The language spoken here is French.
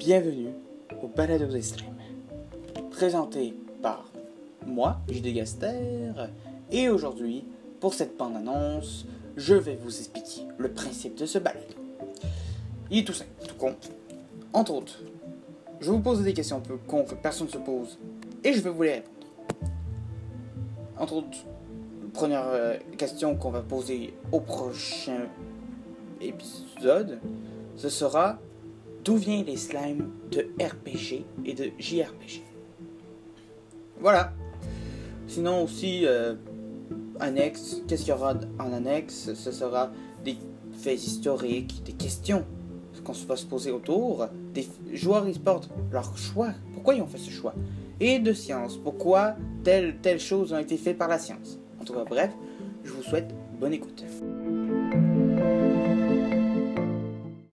bienvenue au Balado des Streams, présenté par moi, JD Gaster, et aujourd'hui, pour cette bande-annonce, je vais vous expliquer le principe de ce balado. Il est tout simple, tout con. Entre autres, je vais vous poser des questions un peu cons que personne ne se pose, et je vais vous les répondre. Entre autres, première euh, question qu'on va poser au prochain épisode, ce sera d'où viennent les slimes de RPG et de JRPG. Voilà. Sinon aussi, euh, annexe, qu'est-ce qu'il y aura en annexe? Ce sera des faits historiques, des questions qu'on va se poser autour, des joueurs e-sport, leur choix, pourquoi ils ont fait ce choix, et de science, pourquoi telle, telle chose a été faite par la science? En tout cas, bref, je vous souhaite bonne écoute.